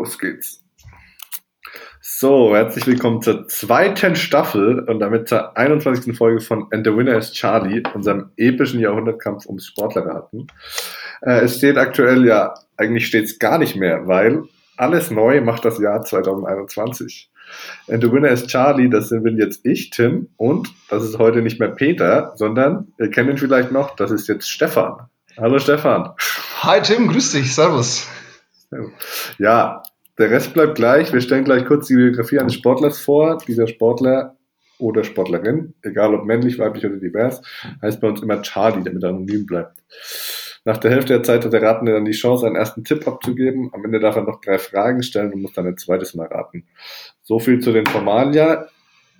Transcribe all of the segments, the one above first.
Los geht's. So, herzlich willkommen zur zweiten Staffel und damit zur 21. Folge von And the Winner is Charlie, unserem epischen Jahrhundertkampf ums Sportlerraten. Äh, es steht aktuell ja, eigentlich steht's gar nicht mehr, weil alles neu macht das Jahr 2021. And the Winner is Charlie, das sind jetzt ich, Tim, und das ist heute nicht mehr Peter, sondern ihr kennt ihn vielleicht noch, das ist jetzt Stefan. Hallo Stefan. Hi Tim, grüß dich, servus. Ja, der Rest bleibt gleich. Wir stellen gleich kurz die Biografie eines Sportlers vor. Dieser Sportler oder Sportlerin, egal ob männlich, weiblich oder divers, heißt bei uns immer Charlie, damit er anonym bleibt. Nach der Hälfte der Zeit hat der Ratende dann die Chance, einen ersten Tipp abzugeben. Am Ende darf er noch drei Fragen stellen und muss dann ein zweites Mal raten. So viel zu den Formalia.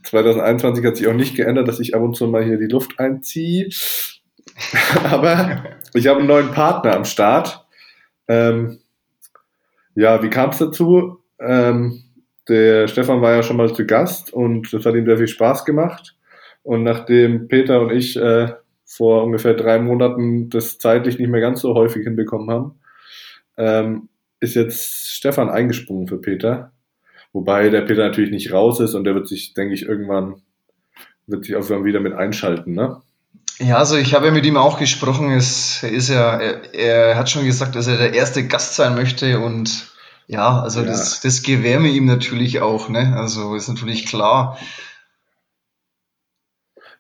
2021 hat sich auch nicht geändert, dass ich ab und zu mal hier die Luft einziehe. Aber ich habe einen neuen Partner am Start. Ähm, ja, wie kam es dazu? Ähm, der Stefan war ja schon mal zu Gast und das hat ihm sehr viel Spaß gemacht. Und nachdem Peter und ich äh, vor ungefähr drei Monaten das zeitlich nicht mehr ganz so häufig hinbekommen haben, ähm, ist jetzt Stefan eingesprungen für Peter. Wobei der Peter natürlich nicht raus ist und der wird sich, denke ich, irgendwann wird sich auch wieder mit einschalten, ne? Ja, also ich habe mit ihm auch gesprochen. Es ist ja, er, er, hat schon gesagt, dass er der erste Gast sein möchte und ja, also ja. das, das gewähren wir ihm natürlich auch, ne? Also ist natürlich klar.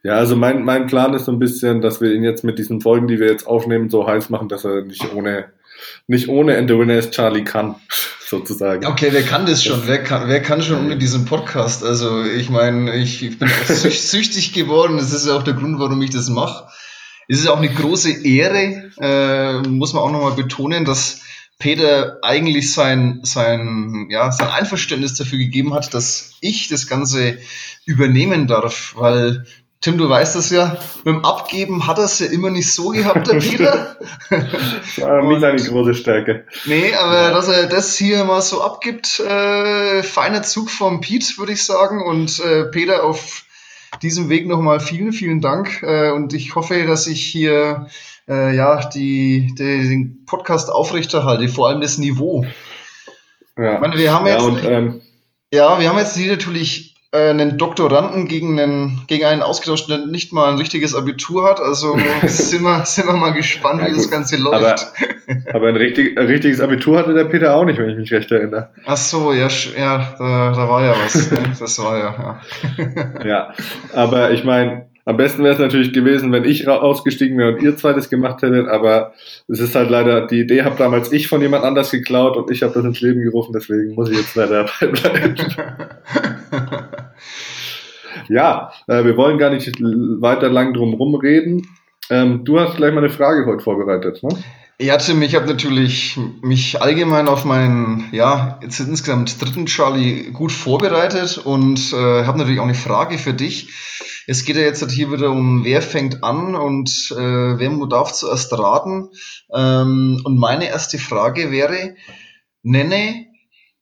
Ja, also mein, mein Plan ist so ein bisschen, dass wir ihn jetzt mit diesen Folgen, die wir jetzt aufnehmen, so heiß machen, dass er nicht ohne, nicht ohne And the Winner is Charlie kann sozusagen. Okay, wer kann das schon? Wer kann, wer kann schon ohne diesen Podcast? Also ich meine, ich bin süchtig geworden. Das ist ja auch der Grund, warum ich das mache. Es ist auch eine große Ehre, äh, muss man auch nochmal betonen, dass Peter eigentlich sein, sein, ja, sein Einverständnis dafür gegeben hat, dass ich das Ganze übernehmen darf, weil Tim, du weißt das ja, mit dem Abgeben hat er es ja immer nicht so gehabt, der Peter. ja, nicht seine große Stärke. Nee, aber dass er das hier mal so abgibt, äh, feiner Zug vom Pete, würde ich sagen. Und äh, Peter, auf diesem Weg nochmal vielen, vielen Dank. Äh, und ich hoffe, dass ich hier äh, ja die, die, den Podcast aufrechterhalte, vor allem das Niveau. Ja, ich meine, wir haben jetzt, ja, und, ähm, ja, wir haben jetzt hier natürlich äh, einen Doktoranden gegen, einen, gegen einen ausgetauscht, der nicht mal ein richtiges Abitur hat. Also sind wir, sind wir mal gespannt, ja, wie das Ganze läuft. Aber, aber ein, richtig, ein, richtiges Abitur hatte der Peter auch nicht, wenn ich mich recht erinnere. Ach so, ja, ja da, da war ja was. Ne? Das war ja. Ja, ja aber ich meine, am besten wäre es natürlich gewesen, wenn ich ausgestiegen wäre und ihr zweites gemacht hättet, aber es ist halt leider, die Idee habe damals ich von jemand anders geklaut und ich habe das ins Leben gerufen, deswegen muss ich jetzt leider dabei bleiben. ja, äh, wir wollen gar nicht weiter lang drum rumreden. Ähm, du hast gleich mal eine Frage heute vorbereitet, ne? Ja, Tim, ich habe natürlich mich allgemein auf meinen, ja, jetzt insgesamt dritten Charlie gut vorbereitet und äh, habe natürlich auch eine Frage für dich. Es geht ja jetzt halt hier wieder um, wer fängt an und äh, wer darf zuerst raten. Ähm, und meine erste Frage wäre, nenne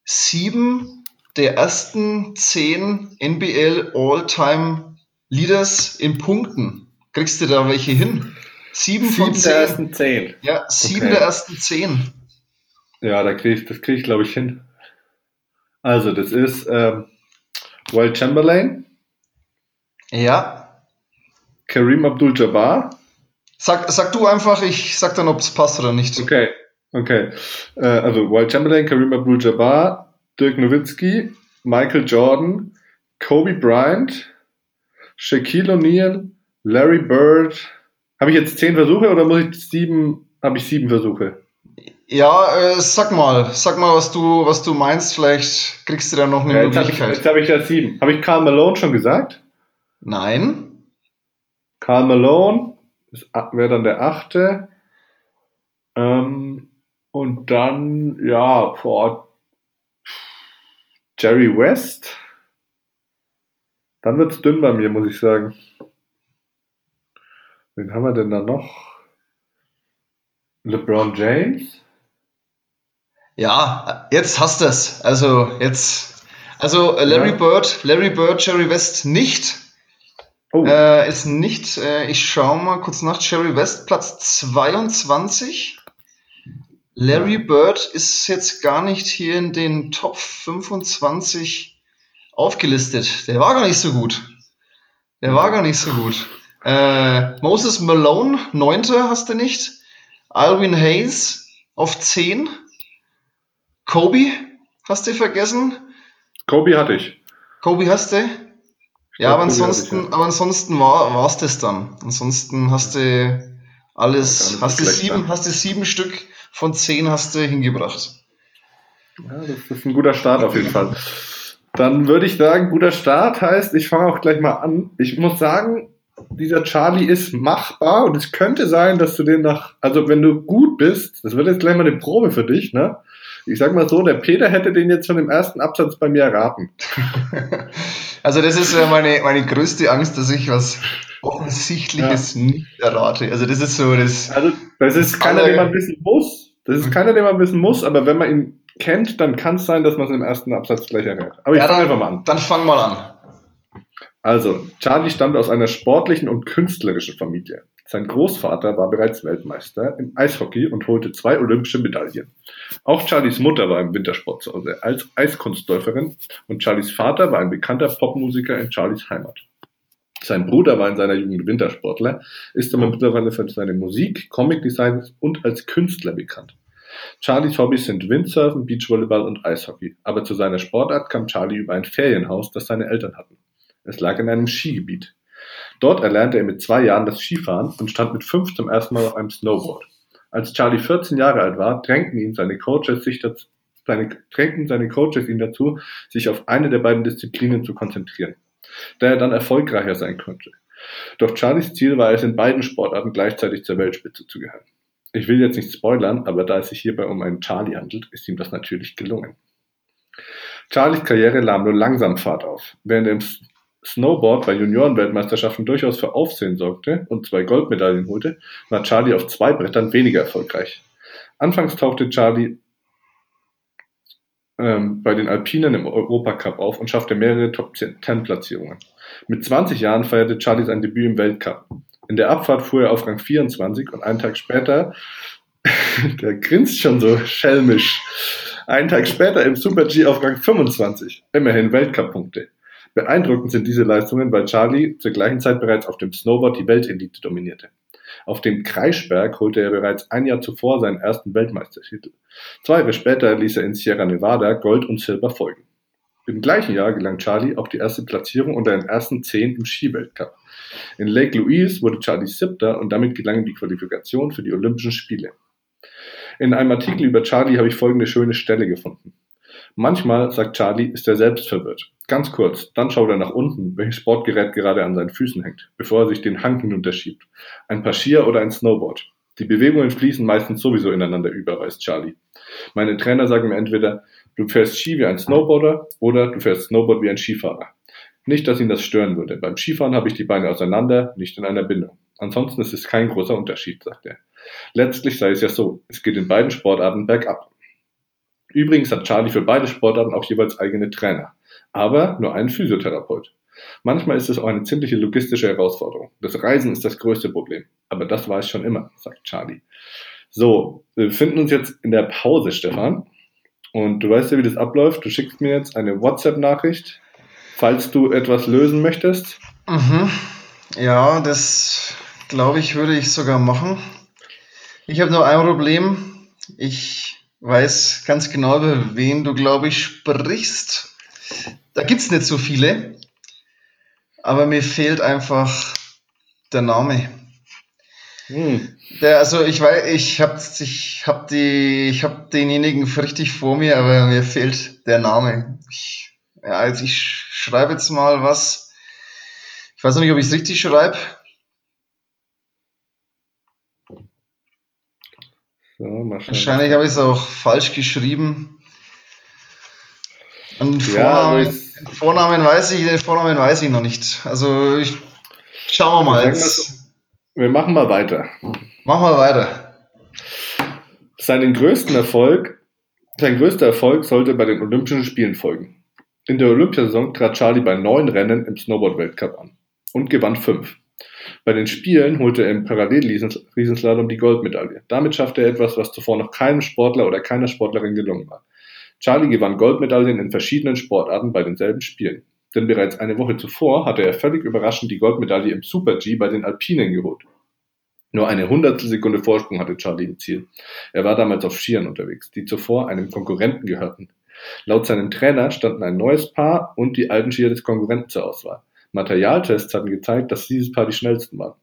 sieben der ersten zehn NBL All-Time Leaders in Punkten. Kriegst du da welche hin? Sieben, sieben von zehn. der ersten zehn. Ja, sieben okay. der ersten zehn. Ja, da krieg ich, das kriege ich, glaube ich, hin. Also, das ist ähm, Wild Chamberlain. Ja. Kareem Abdul-Jabbar. Sag, sag du einfach, ich sag dann, ob es passt oder nicht. Okay, okay. Äh, also Wild Chamberlain, Kareem Abdul-Jabbar, Dirk Nowitzki, Michael Jordan, Kobe Bryant, Shaquille O'Neal, Larry Bird. Habe ich jetzt zehn Versuche oder muss ich sieben? Habe ich sieben Versuche? Ja, äh, sag mal, sag mal, was du, was du meinst. Vielleicht kriegst du da noch eine ja, jetzt Möglichkeit. Hab ich, jetzt habe ich ja sieben. Habe ich Karl Malone schon gesagt? Nein. Karl Malone wäre dann der achte. Ähm, und dann, ja, vor Jerry West. Dann wird es dünn bei mir, muss ich sagen. Wen haben wir denn da noch? LeBron James? Ja, jetzt hast du es. Also jetzt, also Larry ja. Bird, Larry Bird, Jerry West nicht. Oh. Äh, ist nicht, äh, ich schaue mal kurz nach, Jerry West, Platz 22. Larry Bird ist jetzt gar nicht hier in den Top 25 aufgelistet. Der war gar nicht so gut. Der war gar nicht so gut. Äh, Moses Malone, neunter hast du nicht. Alvin Hayes auf 10. Kobe, hast du vergessen? Kobe hatte ich. Kobe hast du? Ja, aber ansonsten, aber ansonsten war es das dann. Ansonsten hast du alles, hast du sieben, hast du sieben Stück von zehn hast du hingebracht. Ja, das ist ein guter Start auf jeden Fall. Dann würde ich sagen, guter Start heißt, ich fange auch gleich mal an. Ich muss sagen, dieser Charlie ist machbar und es könnte sein, dass du den nach, also wenn du gut bist, das wird jetzt gleich mal eine Probe für dich, ne? Ich sag mal so, der Peter hätte den jetzt schon im ersten Absatz bei mir erraten. Also das ist ja meine, meine größte Angst, dass ich was Offensichtliches ja. nicht errate. Also das ist so das. Also das ist keiner, den man wissen muss. Das ist keiner, den man wissen muss, aber wenn man ihn kennt, dann kann es sein, dass man es im ersten Absatz gleich errät. Aber ich ja, fange einfach mal an. Dann fang mal an. Also, Charlie stammt aus einer sportlichen und künstlerischen Familie. Sein Großvater war bereits Weltmeister im Eishockey und holte zwei olympische Medaillen. Auch Charlies Mutter war im Wintersport zu Hause als Eiskunstläuferin und Charlies Vater war ein bekannter Popmusiker in Charlies Heimat. Sein Bruder war in seiner Jugend Wintersportler, ist aber mittlerweile für seine Musik, Comic-Designs und als Künstler bekannt. Charlies Hobbys sind Windsurfen, Beachvolleyball und Eishockey, aber zu seiner Sportart kam Charlie über ein Ferienhaus, das seine Eltern hatten. Es lag in einem Skigebiet. Dort erlernte er mit zwei Jahren das Skifahren und stand mit fünf zum ersten Mal auf einem Snowboard. Als Charlie 14 Jahre alt war, drängten ihn seine Coaches sich dazu, seine, drängten seine Coaches ihn dazu, sich auf eine der beiden Disziplinen zu konzentrieren, da er dann erfolgreicher sein könnte. Doch Charlies Ziel war es, in beiden Sportarten gleichzeitig zur Weltspitze zu gehören. Ich will jetzt nicht spoilern, aber da es sich hierbei um einen Charlie handelt, ist ihm das natürlich gelungen. Charlies Karriere nahm nur langsam Fahrt auf. Während er im Snowboard bei Juniorenweltmeisterschaften durchaus für Aufsehen sorgte und zwei Goldmedaillen holte, war Charlie auf zwei Brettern weniger erfolgreich. Anfangs tauchte Charlie ähm, bei den Alpinen im Europacup auf und schaffte mehrere Top-10-Platzierungen. Mit 20 Jahren feierte Charlie sein Debüt im Weltcup. In der Abfahrt fuhr er auf Rang 24 und einen Tag später, der grinst schon so schelmisch, einen Tag später im Super-G auf Rang 25. Immerhin Weltcup-Punkte. Beeindruckend sind diese Leistungen, weil Charlie zur gleichen Zeit bereits auf dem Snowboard die Weltelite dominierte. Auf dem Kreischberg holte er bereits ein Jahr zuvor seinen ersten Weltmeistertitel. Zwei Jahre später ließ er in Sierra Nevada Gold und Silber folgen. Im gleichen Jahr gelang Charlie auch die erste Platzierung unter den ersten zehn im Skiweltcup. In Lake Louise wurde Charlie siebter und damit gelang die Qualifikation für die Olympischen Spiele. In einem Artikel über Charlie habe ich folgende schöne Stelle gefunden. Manchmal, sagt Charlie, ist er selbst verwirrt. Ganz kurz, dann schaut er nach unten, welches Sportgerät gerade an seinen Füßen hängt, bevor er sich den Hang hinunterschiebt. Ein Paar Skier oder ein Snowboard. Die Bewegungen fließen meistens sowieso ineinander über, weiß Charlie. Meine Trainer sagen mir entweder, du fährst Ski wie ein Snowboarder oder du fährst Snowboard wie ein Skifahrer. Nicht, dass ihn das stören würde. Beim Skifahren habe ich die Beine auseinander, nicht in einer Bindung. Ansonsten ist es kein großer Unterschied, sagt er. Letztlich sei es ja so, es geht in beiden Sportarten bergab. Übrigens hat Charlie für beide Sportarten auch jeweils eigene Trainer, aber nur einen Physiotherapeut. Manchmal ist es auch eine ziemliche logistische Herausforderung. Das Reisen ist das größte Problem, aber das war es schon immer, sagt Charlie. So, wir befinden uns jetzt in der Pause, Stefan. Und du weißt ja, wie das abläuft. Du schickst mir jetzt eine WhatsApp-Nachricht, falls du etwas lösen möchtest. Mhm. Ja, das glaube ich, würde ich sogar machen. Ich habe nur ein Problem. Ich weiß ganz genau, über wen du, glaube ich, sprichst. Da gibt es nicht so viele, aber mir fehlt einfach der Name. Hm. Der, also ich weiß, ich habe ich hab die, ich habe denjenigen richtig vor mir, aber mir fehlt der Name. Ich, ja, also ich schreibe jetzt mal was. Ich weiß noch nicht, ob ich es richtig schreibe. So, Wahrscheinlich habe ich es auch falsch geschrieben. Den Vornamen, ja, den Vornamen weiß ich, den Vornamen weiß ich noch nicht. Also ich, schauen wir mal. Jetzt. Wir machen mal weiter. Machen wir weiter. Seinen größten Erfolg, sein größter Erfolg sollte bei den Olympischen Spielen folgen. In der Olympiasaison trat Charlie bei neun Rennen im Snowboard-Weltcup an und gewann fünf. Bei den Spielen holte er im Parallel-Riesenslalom die Goldmedaille. Damit schaffte er etwas, was zuvor noch keinem Sportler oder keiner Sportlerin gelungen war. Charlie gewann Goldmedaillen in verschiedenen Sportarten bei denselben Spielen. Denn bereits eine Woche zuvor hatte er völlig überraschend die Goldmedaille im Super-G bei den Alpinen geholt. Nur eine Hundertstelsekunde Vorsprung hatte Charlie im Ziel. Er war damals auf Skiern unterwegs, die zuvor einem Konkurrenten gehörten. Laut seinem Trainer standen ein neues Paar und die alten Skier des Konkurrenten zur Auswahl. Materialtests hatten gezeigt, dass dieses Paar die schnellsten waren.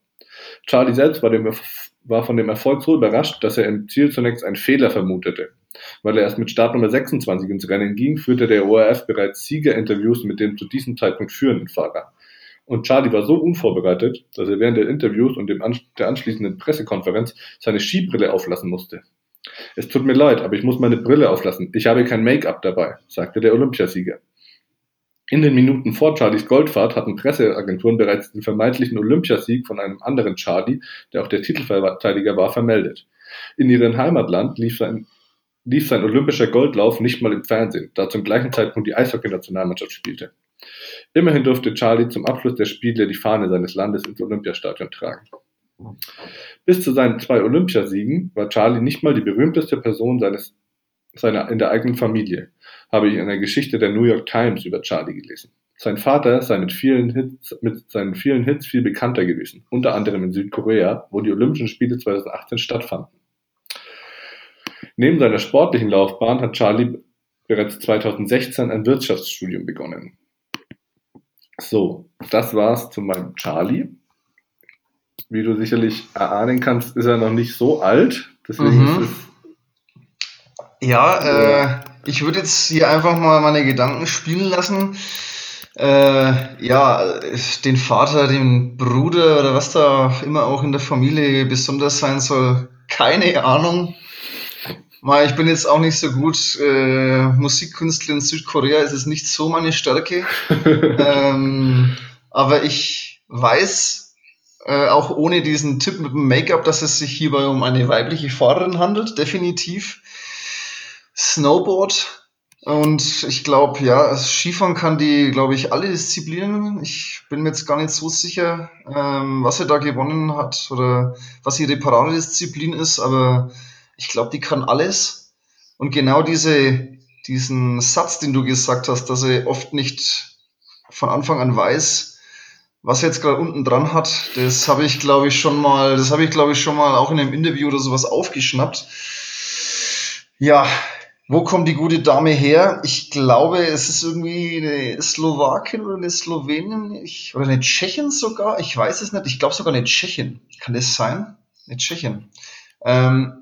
Charlie selbst war, dem, war von dem Erfolg so überrascht, dass er im Ziel zunächst einen Fehler vermutete. Weil er erst mit Startnummer 26 ins Rennen ging, führte der ORF bereits Siegerinterviews mit dem zu diesem Zeitpunkt führenden Fahrer. Und Charlie war so unvorbereitet, dass er während der Interviews und der anschließenden Pressekonferenz seine Skibrille auflassen musste. Es tut mir leid, aber ich muss meine Brille auflassen. Ich habe kein Make-up dabei, sagte der Olympiasieger. In den Minuten vor Charlies Goldfahrt hatten Presseagenturen bereits den vermeintlichen Olympiasieg von einem anderen Charlie, der auch der Titelverteidiger war, vermeldet. In ihrem Heimatland lief sein, lief sein olympischer Goldlauf nicht mal im Fernsehen, da zum gleichen Zeitpunkt die Eishockey-Nationalmannschaft spielte. Immerhin durfte Charlie zum Abschluss der Spiele die Fahne seines Landes ins Olympiastadion tragen. Bis zu seinen zwei Olympiasiegen war Charlie nicht mal die berühmteste Person seines, seiner, in der eigenen Familie, habe ich in der Geschichte der New York Times über Charlie gelesen. Sein Vater sei mit, vielen Hits, mit seinen vielen Hits viel bekannter gewesen, unter anderem in Südkorea, wo die Olympischen Spiele 2018 stattfanden. Neben seiner sportlichen Laufbahn hat Charlie bereits 2016 ein Wirtschaftsstudium begonnen. So, das war's zu meinem Charlie. Wie du sicherlich erahnen kannst, ist er noch nicht so alt. Deswegen mhm. ist es. Ja, äh, ich würde jetzt hier einfach mal meine Gedanken spielen lassen. Äh, ja, den Vater, den Bruder oder was da immer auch in der Familie besonders sein soll, keine Ahnung. Ich bin jetzt auch nicht so gut. Äh, Musikkünstler in Südkorea ist es nicht so meine Stärke. ähm, aber ich weiß, äh, auch ohne diesen Tipp mit dem Make-up, dass es sich hierbei um eine weibliche Fahrerin handelt, definitiv. Snowboard. Und ich glaube, ja, Skifahren kann die, glaube ich, alle Disziplinen. Ich bin mir jetzt gar nicht so sicher, ähm, was er da gewonnen hat oder was ihre Paradedisziplin ist, aber ich glaube, die kann alles. Und genau diese, diesen Satz, den du gesagt hast, dass er oft nicht von Anfang an weiß, was er jetzt gerade unten dran hat, das habe ich, glaube ich, schon mal, das habe ich, glaube ich, schon mal auch in einem Interview oder sowas aufgeschnappt. Ja, wo kommt die gute Dame her? Ich glaube, es ist irgendwie eine Slowakin oder eine Slowenin ich, oder eine Tschechin sogar. Ich weiß es nicht. Ich glaube sogar eine Tschechin. Kann das sein? Eine Tschechin. Ähm,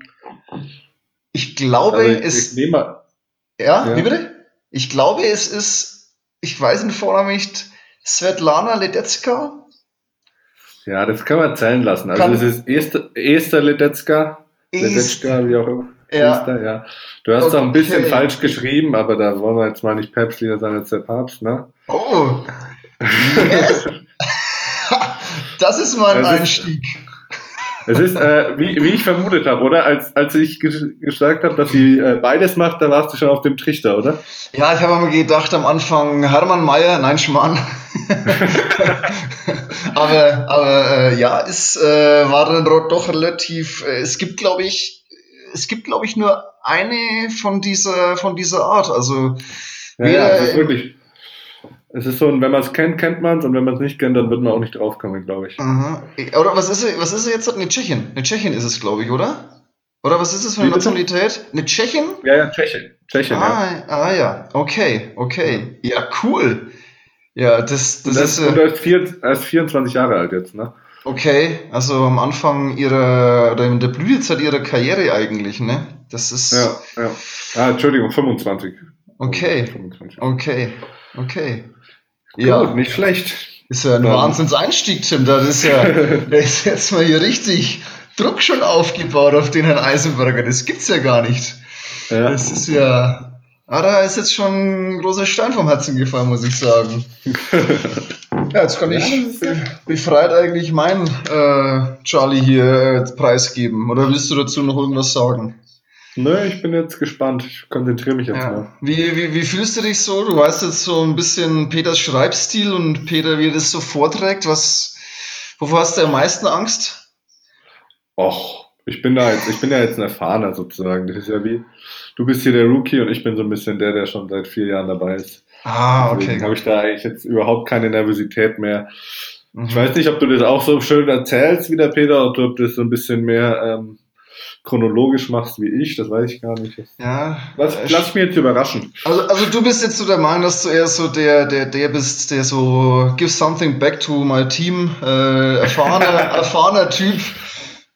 ich glaube, also ich, es. Ich ja, ja, wie bitte? Ich glaube, es ist, ich weiß den Vornamen nicht, Svetlana Ledecka. Ja, das kann man zählen lassen. Also kann, es ist Esther, Esther Ledecka, Ledecka, wie auch immer. Ja. Esther, ja. Du hast okay. auch ein bisschen falsch geschrieben, aber da wollen wir jetzt mal nicht päpstlicher sein als der Papst, ne? Oh. Yes. das ist mal ein Einstieg. Ist, es ist, äh, wie, wie ich vermutet habe, oder? Als, als ich gesagt habe, dass sie äh, beides macht, da warst du schon auf dem Trichter, oder? Ja, ich habe mir gedacht am Anfang, Hermann Mayer, nein, Schmarrn. aber aber äh, ja, es äh, war dann doch relativ, äh, es gibt, glaube ich, es gibt, glaube ich, nur eine von dieser, von dieser Art. Also, ja, ja, das ist wirklich es ist so, wenn man es kennt, kennt man es und wenn man es nicht kennt, dann wird man auch nicht draufkommen, glaube ich. Aha. Oder was ist, was ist jetzt? Eine Tschechin. Eine Tschechin ist es, glaube ich, oder? Oder was ist es für eine Nationalität? Eine Tschechin? Ja, ja, Tschechin. Tschechin ah, ja. ah, ja. Okay, okay. Ja, cool. Ja, das, das, das ist. Und er ist, vier, er ist 24 Jahre alt jetzt, ne? Okay, also am Anfang ihrer, oder in der Blütezeit ihrer Karriere eigentlich, ne? Das ist. Ja, ja. Ah, Entschuldigung, 25. Okay. 25. Okay, okay. Ja. Gut, nicht schlecht. Ist ja ein Wahnsinnseinstieg, Tim. Das ist ja, da ist jetzt mal hier richtig Druck schon aufgebaut auf den Herrn Eisenberger. Das gibt's ja gar nicht. Ja. Das ist ja. Ah, da ist jetzt schon ein großer Stein vom Herzen gefallen, muss ich sagen. ja, jetzt kann ich befreit eigentlich meinen äh, Charlie hier äh, preisgeben. Oder willst du dazu noch irgendwas sagen? Nö, ich bin jetzt gespannt. Ich konzentriere mich jetzt ja. mal. Wie, wie, wie fühlst du dich so? Du weißt jetzt so ein bisschen Peters Schreibstil und Peter, wie er das so vorträgt. Was, Wovor hast du am meisten Angst? Och, ich bin da jetzt, ich bin ja jetzt ein Erfahrener sozusagen. Das ist ja wie, du bist hier der Rookie und ich bin so ein bisschen der, der schon seit vier Jahren dabei ist. Ah, Deswegen okay. habe ich da eigentlich jetzt überhaupt keine Nervosität mehr. Mhm. Ich weiß nicht, ob du das auch so schön erzählst wie der Peter, ob du das so ein bisschen mehr ähm, chronologisch machst wie ich, das weiß ich gar nicht. Ja. Lass, äh, lass mich jetzt überraschen. Also, also du bist jetzt so der Meinung, dass du eher so der, der, der bist, der so give something back to my team, äh, erfahrener, erfahrener Typ.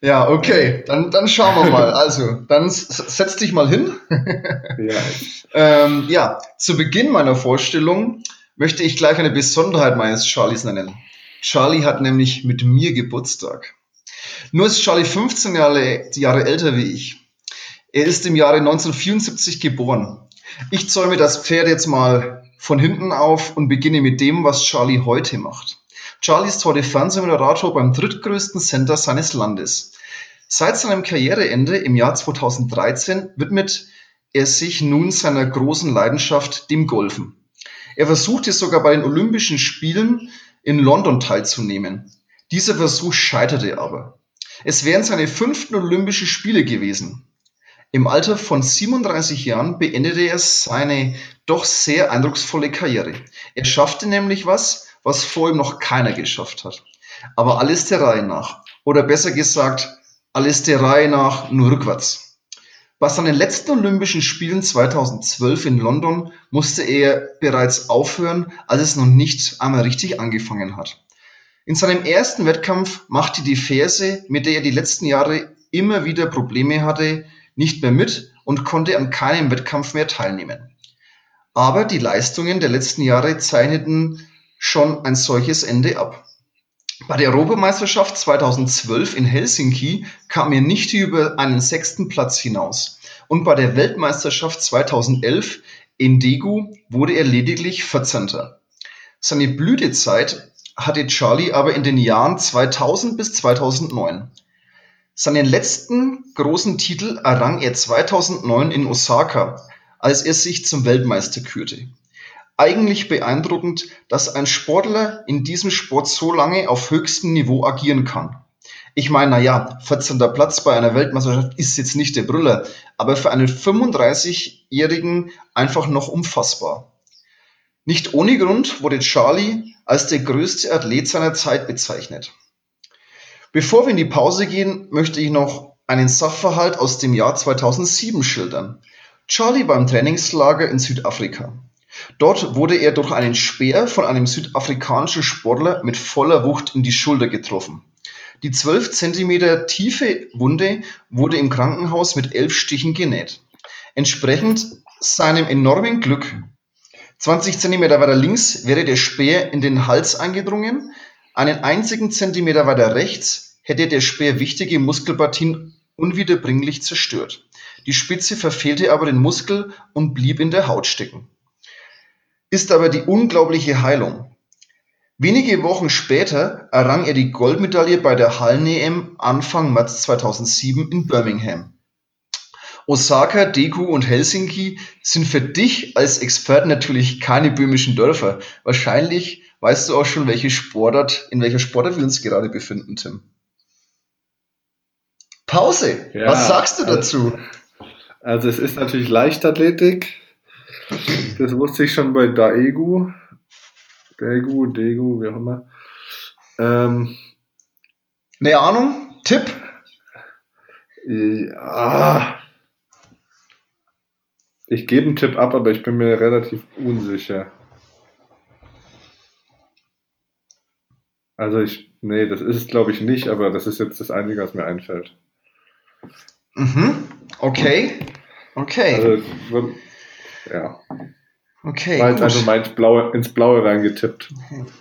Ja, okay, dann, dann schauen wir mal. Also, dann setz dich mal hin. Ja, Ähm, ja, zu Beginn meiner Vorstellung möchte ich gleich eine Besonderheit meines Charlies nennen. Charlie hat nämlich mit mir Geburtstag. Nur ist Charlie 15 Jahre, Jahre älter wie ich. Er ist im Jahre 1974 geboren. Ich zäume das Pferd jetzt mal von hinten auf und beginne mit dem, was Charlie heute macht. Charlie ist heute Fernsehmoderator beim drittgrößten Sender seines Landes. Seit seinem Karriereende im Jahr 2013 widmet er sich nun seiner großen Leidenschaft, dem Golfen. Er versuchte sogar bei den Olympischen Spielen in London teilzunehmen. Dieser Versuch scheiterte aber. Es wären seine fünften Olympischen Spiele gewesen. Im Alter von 37 Jahren beendete er seine doch sehr eindrucksvolle Karriere. Er schaffte nämlich was, was vor ihm noch keiner geschafft hat. Aber alles der Reihe nach. Oder besser gesagt, alles der Reihe nach nur rückwärts. Bei seinen letzten Olympischen Spielen 2012 in London musste er bereits aufhören, als es noch nicht einmal richtig angefangen hat. In seinem ersten Wettkampf machte die Ferse, mit der er die letzten Jahre immer wieder Probleme hatte, nicht mehr mit und konnte an keinem Wettkampf mehr teilnehmen. Aber die Leistungen der letzten Jahre zeichneten schon ein solches Ende ab. Bei der Europameisterschaft 2012 in Helsinki kam er nicht über einen sechsten Platz hinaus. Und bei der Weltmeisterschaft 2011 in Daegu wurde er lediglich 14. Seine Blütezeit hatte Charlie aber in den Jahren 2000 bis 2009. Seinen letzten großen Titel errang er 2009 in Osaka, als er sich zum Weltmeister kürte. Eigentlich beeindruckend, dass ein Sportler in diesem Sport so lange auf höchstem Niveau agieren kann. Ich meine, naja, 14. Platz bei einer Weltmeisterschaft ist jetzt nicht der Brüller, aber für einen 35-Jährigen einfach noch unfassbar. Nicht ohne Grund wurde Charlie als der größte Athlet seiner Zeit bezeichnet. Bevor wir in die Pause gehen, möchte ich noch einen Sachverhalt aus dem Jahr 2007 schildern. Charlie war im Trainingslager in Südafrika. Dort wurde er durch einen Speer von einem südafrikanischen Sportler mit voller Wucht in die Schulter getroffen. Die 12 Zentimeter tiefe Wunde wurde im Krankenhaus mit elf Stichen genäht. Entsprechend seinem enormen Glück 20 Zentimeter weiter links wäre der Speer in den Hals eingedrungen, einen einzigen Zentimeter weiter rechts hätte der Speer wichtige Muskelpartien unwiederbringlich zerstört. Die Spitze verfehlte aber den Muskel und blieb in der Haut stecken. Ist aber die unglaubliche Heilung. Wenige Wochen später errang er die Goldmedaille bei der Hallen-EM Anfang März 2007 in Birmingham. Osaka, Deku und Helsinki sind für dich als Experten natürlich keine böhmischen Dörfer. Wahrscheinlich weißt du auch schon, welche Sportart, in welcher Sportart wir uns gerade befinden, Tim. Pause. Ja, Was sagst du also- dazu? Also es ist natürlich Leichtathletik. Das wusste ich schon bei Daegu. Daegu, Daegu, wie auch immer. Ähm, Eine Ahnung? Tipp? ja. Ich gebe einen Tipp ab, aber ich bin mir relativ unsicher. Also ich, nee, das ist es glaube ich nicht, aber das ist jetzt das Einzige, was mir einfällt. Mhm. Okay. Okay. Also, ja, okay. war jetzt gut. einfach mal ins Blaue, ins Blaue reingetippt.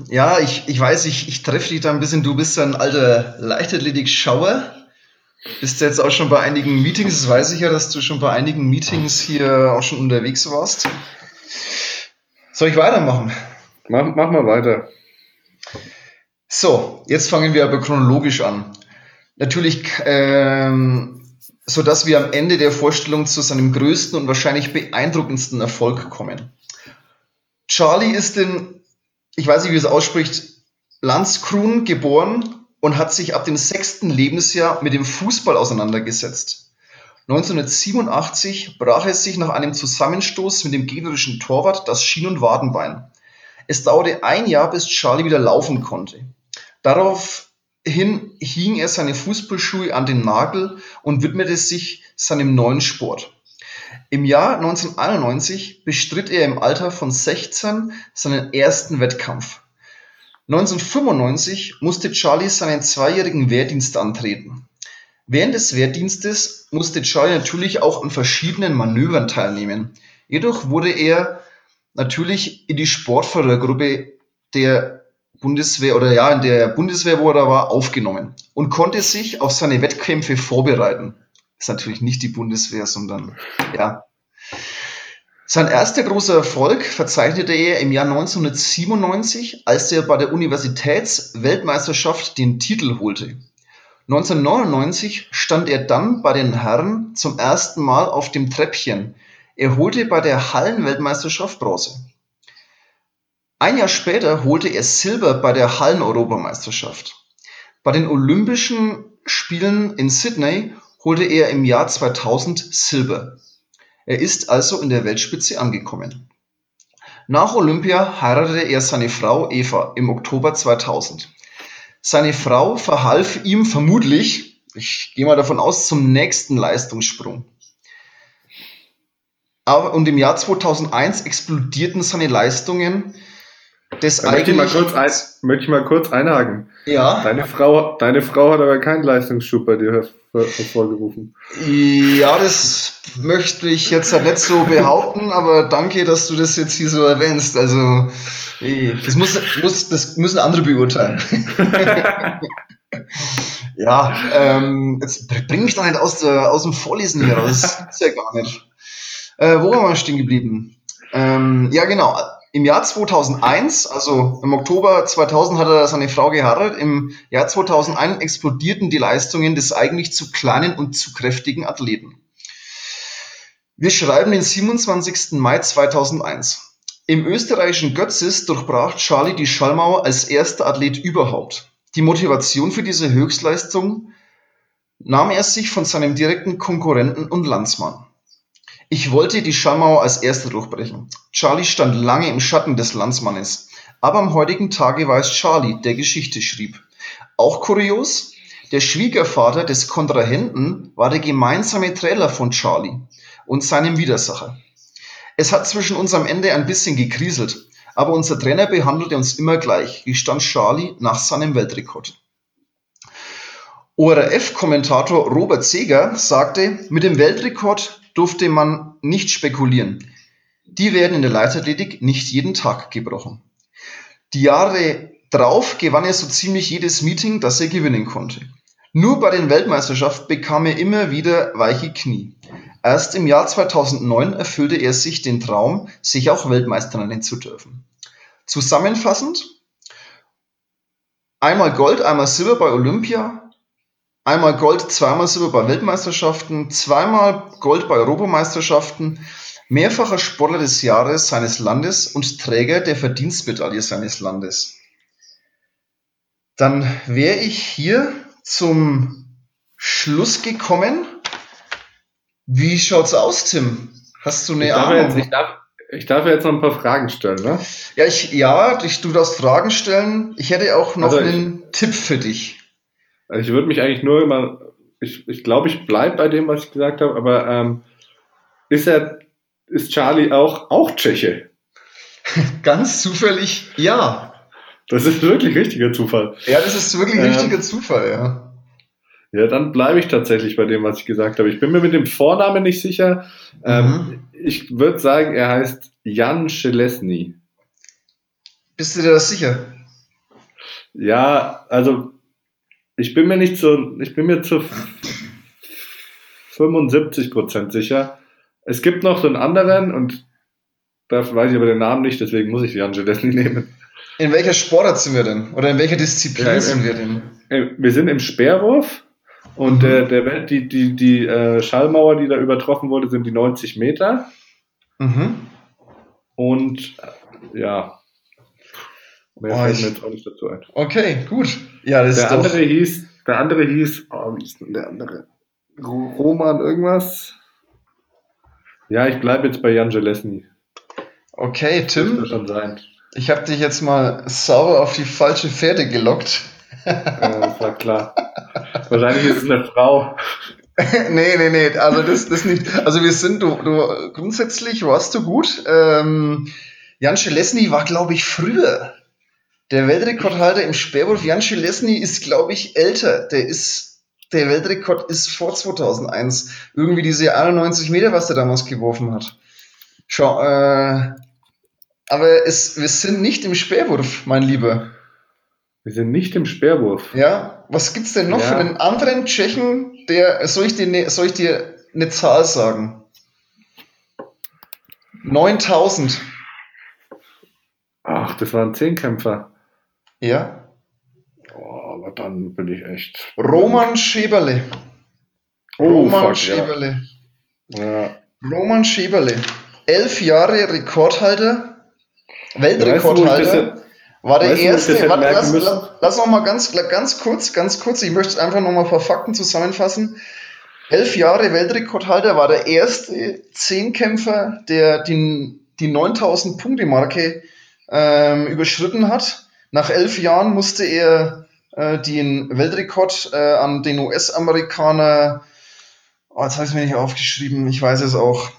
Ja, ich, ich weiß, ich, ich treffe dich da ein bisschen. Du bist ja ein alter Leichtathletik-Schauer. Bist jetzt auch schon bei einigen Meetings, das weiß ich ja, dass du schon bei einigen Meetings hier auch schon unterwegs warst. Soll ich weitermachen? Mach, mach mal weiter. So, jetzt fangen wir aber chronologisch an. Natürlich, ähm, so dass wir am Ende der Vorstellung zu seinem größten und wahrscheinlich beeindruckendsten Erfolg kommen. Charlie ist in, ich weiß nicht, wie es ausspricht, Landskron geboren und hat sich ab dem sechsten Lebensjahr mit dem Fußball auseinandergesetzt. 1987 brach er sich nach einem Zusammenstoß mit dem gegnerischen Torwart das Schien- und Wadenbein. Es dauerte ein Jahr, bis Charlie wieder laufen konnte. Daraufhin hing er seine Fußballschuhe an den Nagel und widmete sich seinem neuen Sport. Im Jahr 1991 bestritt er im Alter von 16 seinen ersten Wettkampf. 1995 musste Charlie seinen zweijährigen Wehrdienst antreten. Während des Wehrdienstes musste Charlie natürlich auch an verschiedenen Manövern teilnehmen. Jedoch wurde er natürlich in die Sportfördergruppe der Bundeswehr oder ja, in der Bundeswehr, wo er da war, aufgenommen und konnte sich auf seine Wettkämpfe vorbereiten. Ist natürlich nicht die Bundeswehr, sondern ja. Sein erster großer Erfolg verzeichnete er im Jahr 1997, als er bei der Universitätsweltmeisterschaft den Titel holte. 1999 stand er dann bei den Herren zum ersten Mal auf dem Treppchen. Er holte bei der Hallenweltmeisterschaft Bronze. Ein Jahr später holte er Silber bei der Halleneuropameisterschaft. Bei den Olympischen Spielen in Sydney holte er im Jahr 2000 Silber. Er ist also in der Weltspitze angekommen. Nach Olympia heiratete er seine Frau Eva im Oktober 2000. Seine Frau verhalf ihm vermutlich, ich gehe mal davon aus, zum nächsten Leistungssprung. Aber und im Jahr 2001 explodierten seine Leistungen des möchte ich, mal kurz ein, möchte ich mal kurz einhaken. Ja. Deine Frau, deine Frau hat aber keinen Leistungsschub bei dir hervorgerufen. Ja, das möchte ich jetzt halt nicht so behaupten, aber danke, dass du das jetzt hier so erwähnst. Also, das, muss, muss, das müssen andere beurteilen. ja, ähm, jetzt bring mich doch nicht aus, der, aus dem Vorlesen hier raus. Das ist ja gar nicht. Äh, wo waren wir stehen geblieben? Ähm, ja, genau. Im Jahr 2001, also im Oktober 2000 hat er seine Frau geheiratet. Im Jahr 2001 explodierten die Leistungen des eigentlich zu kleinen und zu kräftigen Athleten. Wir schreiben den 27. Mai 2001. Im österreichischen Götzis durchbrach Charlie die Schallmauer als erster Athlet überhaupt. Die Motivation für diese Höchstleistung nahm er sich von seinem direkten Konkurrenten und Landsmann. Ich wollte die Schallmauer als Erster durchbrechen. Charlie stand lange im Schatten des Landsmannes. Aber am heutigen Tage war es Charlie, der Geschichte schrieb. Auch kurios, der Schwiegervater des Kontrahenten war der gemeinsame Trailer von Charlie und seinem Widersacher. Es hat zwischen uns am Ende ein bisschen gekriselt, aber unser Trainer behandelte uns immer gleich, gestand Charlie nach seinem Weltrekord. ORF-Kommentator Robert Seger sagte, mit dem Weltrekord durfte man nicht spekulieren. Die werden in der Leichtathletik nicht jeden Tag gebrochen. Die Jahre drauf gewann er so ziemlich jedes Meeting, das er gewinnen konnte. Nur bei den Weltmeisterschaften bekam er immer wieder weiche Knie. Erst im Jahr 2009 erfüllte er sich den Traum, sich auch Weltmeister nennen zu dürfen. Zusammenfassend, einmal Gold, einmal Silber bei Olympia, Einmal Gold, zweimal Silber bei Weltmeisterschaften, zweimal Gold bei Europameisterschaften, mehrfacher Sportler des Jahres seines Landes und Träger der Verdienstmedaille seines Landes. Dann wäre ich hier zum Schluss gekommen. Wie schaut's aus, Tim? Hast du eine ich Ahnung? Jetzt, ich, darf, ich darf jetzt noch ein paar Fragen stellen, ne? Ja, ich, ja, ich, du darfst Fragen stellen. Ich hätte auch noch also einen Tipp für dich. Also ich würde mich eigentlich nur immer, ich, ich glaube, ich bleibe bei dem, was ich gesagt habe, aber ähm, ist er, ist Charlie auch, auch Tscheche? Ganz zufällig, ja. Das ist wirklich richtiger Zufall. Ja, das ist wirklich ähm, richtiger Zufall, ja. Ja, dann bleibe ich tatsächlich bei dem, was ich gesagt habe. Ich bin mir mit dem Vornamen nicht sicher. Ähm, mhm. Ähm, ich würde sagen, er heißt Jan Schelesny. Bist du dir das sicher? Ja, also ich bin mir nicht so, ich bin mir zu 75 Prozent sicher. Es gibt noch so einen anderen und da weiß ich aber den Namen nicht, deswegen muss ich die Angelesni nehmen. In welcher Sportart sind wir denn? Oder in welcher Disziplin ja, sind wir denn? Wir sind im Speerwurf und mhm. der, der, die, die, die äh, Schallmauer, die da übertroffen wurde, sind die 90 Meter. Mhm. Und äh, ja, Mehr Oh, fällt mir jetzt auch nicht dazu ein. Okay, gut. Ja, das Der ist doch. andere hieß, der andere hieß, oh, wie ist denn der andere? Ro- Roman irgendwas? Ja, ich bleibe jetzt bei Jan Jelesny. Okay, Tim, schon sein. ich habe dich jetzt mal sauber auf die falsche Pferde gelockt. Ja, das war klar. Wahrscheinlich ist es eine Frau. nee, nee, nee, also das, das nicht. Also wir sind, du, du grundsätzlich warst du gut. Ähm, Jan Schelesny war, glaube ich, früher. Der Weltrekordhalter im Speerwurf, Jan Schelesny, ist, glaube ich, älter. Der ist, der Weltrekord ist vor 2001. Irgendwie diese 91 Meter, was der damals geworfen hat. Schau, äh, aber es, wir sind nicht im Speerwurf, mein Lieber. Wir sind nicht im Speerwurf. Ja, was gibt's denn noch Ja. für einen anderen Tschechen, der, soll ich dir, ne, soll ich dir eine Zahl sagen? 9000. Ach, das waren Zehnkämpfer. Ja. Oh, aber dann bin ich echt. Roman Scheberle. Oh, Roman fuck, ja. Scheberle. ja. Roman Scheberle. Elf Jahre Rekordhalter. Weißt du, Weltrekordhalter. War der weißt erste, warte, lass, lass, lass noch mal ganz, ganz kurz, ganz kurz, ich möchte einfach noch mal ein paar Fakten zusammenfassen. Elf Jahre Weltrekordhalter war der erste Zehnkämpfer, der die, die 9000 Punkte Marke ähm, überschritten hat. Nach elf Jahren musste er äh, den Weltrekord äh, an den US-Amerikaner, oh, jetzt habe ich es mir nicht aufgeschrieben, ich weiß es auch,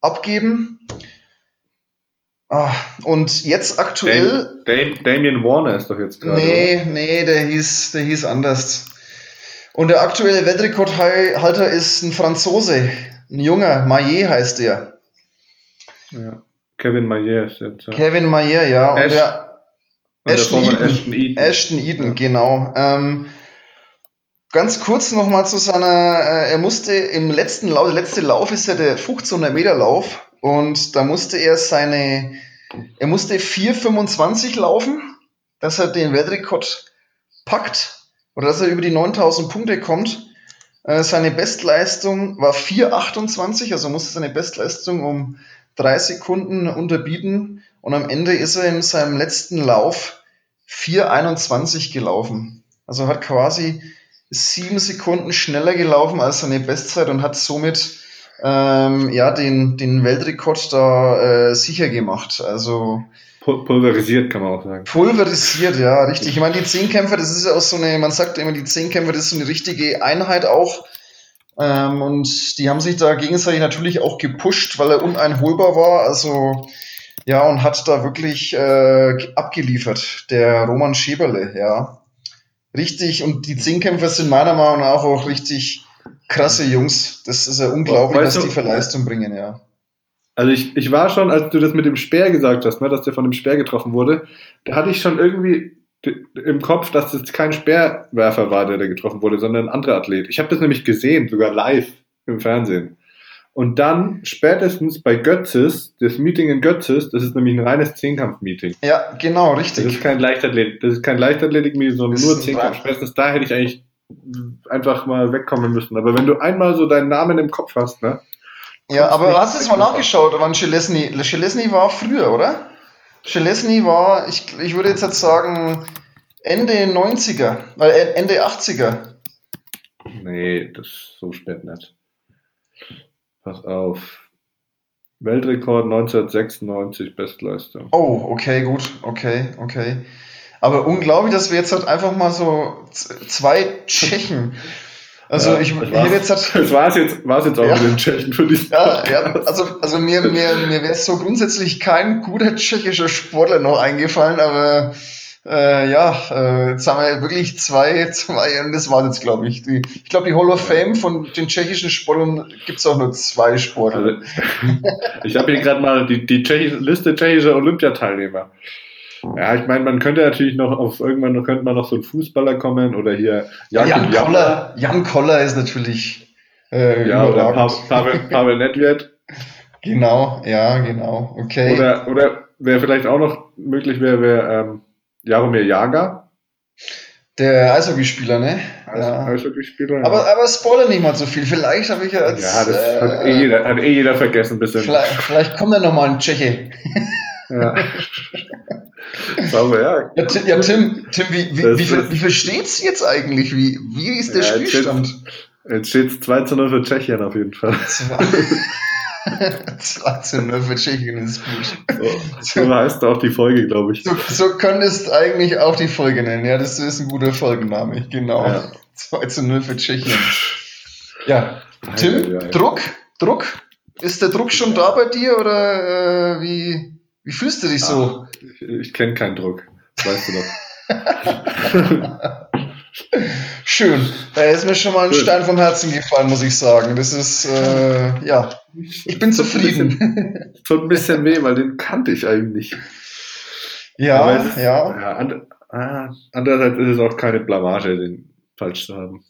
abgeben. Ah, und jetzt aktuell Dam Damien Warner ist doch jetzt gerade. Nee, nee, der hieß, der hieß anders. Und der aktuelle Weltrekordhalter ist ein Franzose, ein junger, Maillet heißt der. oder? Ja. Kevin Mayer ist jetzt. Ja. Kevin Maillet, ja. Und Ash- der Ashton Eaton. Ashton Eaton. Ashton Eden, genau. Ähm, ganz kurz nochmal zu seiner, äh, er musste im letzten Lauf, der letzte Lauf ist ja der 1500 Meter Lauf und da musste er seine, er musste 4,25 laufen, dass er den Weltrekord packt oder dass er über die 9000 Punkte kommt. Äh, seine Bestleistung war 4,28, also musste seine Bestleistung um drei Sekunden unterbieten und am Ende ist er in seinem letzten Lauf 4,21 gelaufen. Also hat quasi sieben Sekunden schneller gelaufen als seine Bestzeit und hat somit ähm, ja den, den Weltrekord da äh, sicher gemacht. Also Pul- Pulverisiert, kann man auch sagen. pulverisiert, ja, richtig. Ich meine, die Zehnkämpfer, das ist ja auch so eine, man sagt immer, die Zehnkämpfer, das ist so eine richtige Einheit auch. Ähm, und die haben sich da gegenseitig natürlich auch gepusht, weil er uneinholbar war. Also ja, und hat da wirklich äh, abgeliefert, der Roman Scheberle, ja. Richtig, und die Zehnkämpfer sind meiner Meinung nach auch richtig krasse Jungs. Das ist ja unglaublich, Weißt was die für Leistung bringen, ja. Also ich, ich war schon, als du das mit dem Speer gesagt hast, ne, dass der von dem Speer getroffen wurde, da hatte ich schon irgendwie im Kopf, dass das kein Speerwerfer war, der da getroffen wurde, sondern ein anderer Athlet. Ich habe das nämlich gesehen, sogar live im Fernsehen. Und dann spätestens bei Götzes, das Meeting in Götzes, das ist nämlich ein reines Zehnkampf-Meeting. Ja, genau, Das richtig. ist kein Leichtathletik, das ist kein Leichtathletik-Meeting, sondern Das nur Zehnkampf. Spätestens da hätte ich eigentlich einfach mal wegkommen müssen. Aber wenn du einmal so deinen Namen im Kopf hast, ne? Ja, aber hast du jetzt mal nachgeschaut, wann Schelesny, Schelesny war früher, oder? Schelesny war, ich, ich würde jetzt, jetzt sagen, Ende 90er, äh, Ende 80er. Nee, das ist so spät nicht. Pass auf. Weltrekord 1996, Bestleistung. Oh, okay, gut, okay, okay. Aber unglaublich, dass wir jetzt halt einfach mal so zwei Tschechen. Also Ja, ich, das ich hätte jetzt halt, Das war es jetzt, war's jetzt auch Ja. mit den Tschechen für diesen Ja, ja, also, also mir, mir, mir wäre so grundsätzlich kein guter tschechischer Sportler noch eingefallen, aber äh, ja, äh, jetzt haben wir wirklich zwei, zwei, und das war jetzt, glaube ich. Die, ich glaube, die Hall of Fame von den tschechischen Sportlern gibt's auch nur zwei Sportler. Also, ich habe hier gerade mal die, die Tschechische, Liste tschechischer Olympiateilnehmer. Ja, ich meine, man könnte natürlich noch auf irgendwann noch- könnte man noch so ein Fußballer kommen oder hier Jan, Jan- Koller, Jan Koller ist natürlich äh, Ja, oder Pa-. Pavel, Pavel Nedved. Genau, ja, genau. Okay. Oder, oder wer vielleicht auch noch möglich wäre, wäre ähm, Jaromir Jager, Der Eishockeyspieler, ne? Ja. Eishockeyspieler. ja. Aber, aber spoiler nicht mal so viel. Vielleicht habe ich ja jetzt. ja, das äh, hat, eh jeder, hat eh jeder vergessen bisschen. Vielleicht, vielleicht kommt da noch mal ein Tscheche. Ja. Sauber, ja. Ja, Tim, ja, Tim, Tim wie, wie, wie, viel, wie viel steht's jetzt eigentlich? Wie, wie ist der Ja, Spielstand? Jetzt steht es 2 zu 0 für Tschechien auf jeden Fall. 2 zu 0 für Tschechien ist gut. So, so heißt auch die Folge, glaube ich. So, so könntest eigentlich auch die Folge nennen. Ja, das ist ein guter Folgenname. Genau. Ja. 2 zu 0 für Tschechien. Ja, Tim, ei, ei. Druck? Druck? Ist der Druck schon da bei dir oder äh, wie, wie fühlst du dich so? Ich, ich kenne keinen Druck. Das weißt du doch. Schön. Da ist mir schon mal ein Schön. Stein vom Herzen gefallen, muss ich sagen. Das ist, äh, ja, ich bin zufrieden. Es tut ein bisschen weh, weil den kannte ich eigentlich. Ja, ist, ja. ja and, ah, andererseits ist es auch keine Blamage, den falsch zu haben.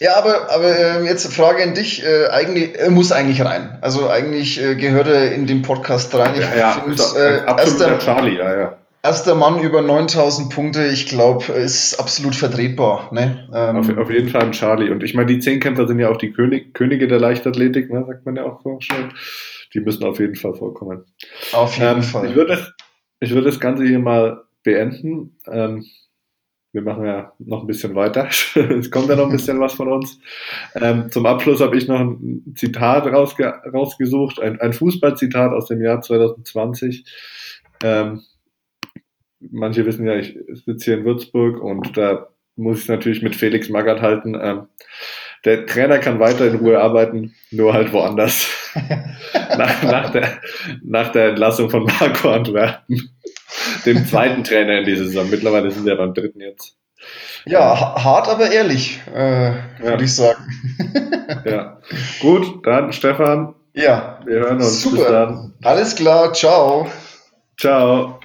Ja, aber, aber ähm, jetzt Frage an dich. Äh, eigentlich, er muss eigentlich rein. Also eigentlich äh, gehört er in den Podcast rein. Ich ist doch äh, ein absoluter erster, Charlie, ja, ja. Erster Mann über 9000 Punkte, ich glaube, ist absolut vertretbar. Ne? Ähm, Auf, auf jeden Fall ein Charlie. Und ich meine, die Zehnkämpfer sind ja auch die König, Könige der Leichtathletik, ne, sagt man ja auch so schön. Die müssen auf jeden Fall vorkommen. auf jeden Ähm, Fall. ich würde das, ich würde das Ganze hier mal beenden. Ähm, wir machen ja noch ein bisschen weiter. es kommt ja noch ein bisschen was von uns. Ähm, zum Abschluss habe ich noch ein Zitat rausge rausgesucht, ein, ein Fußballzitat aus dem Jahr 2020. Ähm, manche wissen ja, ich sitze hier in Würzburg und da muss ich natürlich mit Felix Magath halten. Ähm, der Trainer kann weiter in Ruhe arbeiten, nur halt woanders. nach, nach, der, nach der Entlassung von Marco Antwerpen, dem zweiten Trainer in dieser Saison. Mittlerweile sind wir beim dritten jetzt. ja, ha- hart, aber ehrlich, äh, würde ich sagen. Ja. Gut, dann Stefan, Ja, wir hören uns. Super. dann. Alles klar, ciao. Ciao.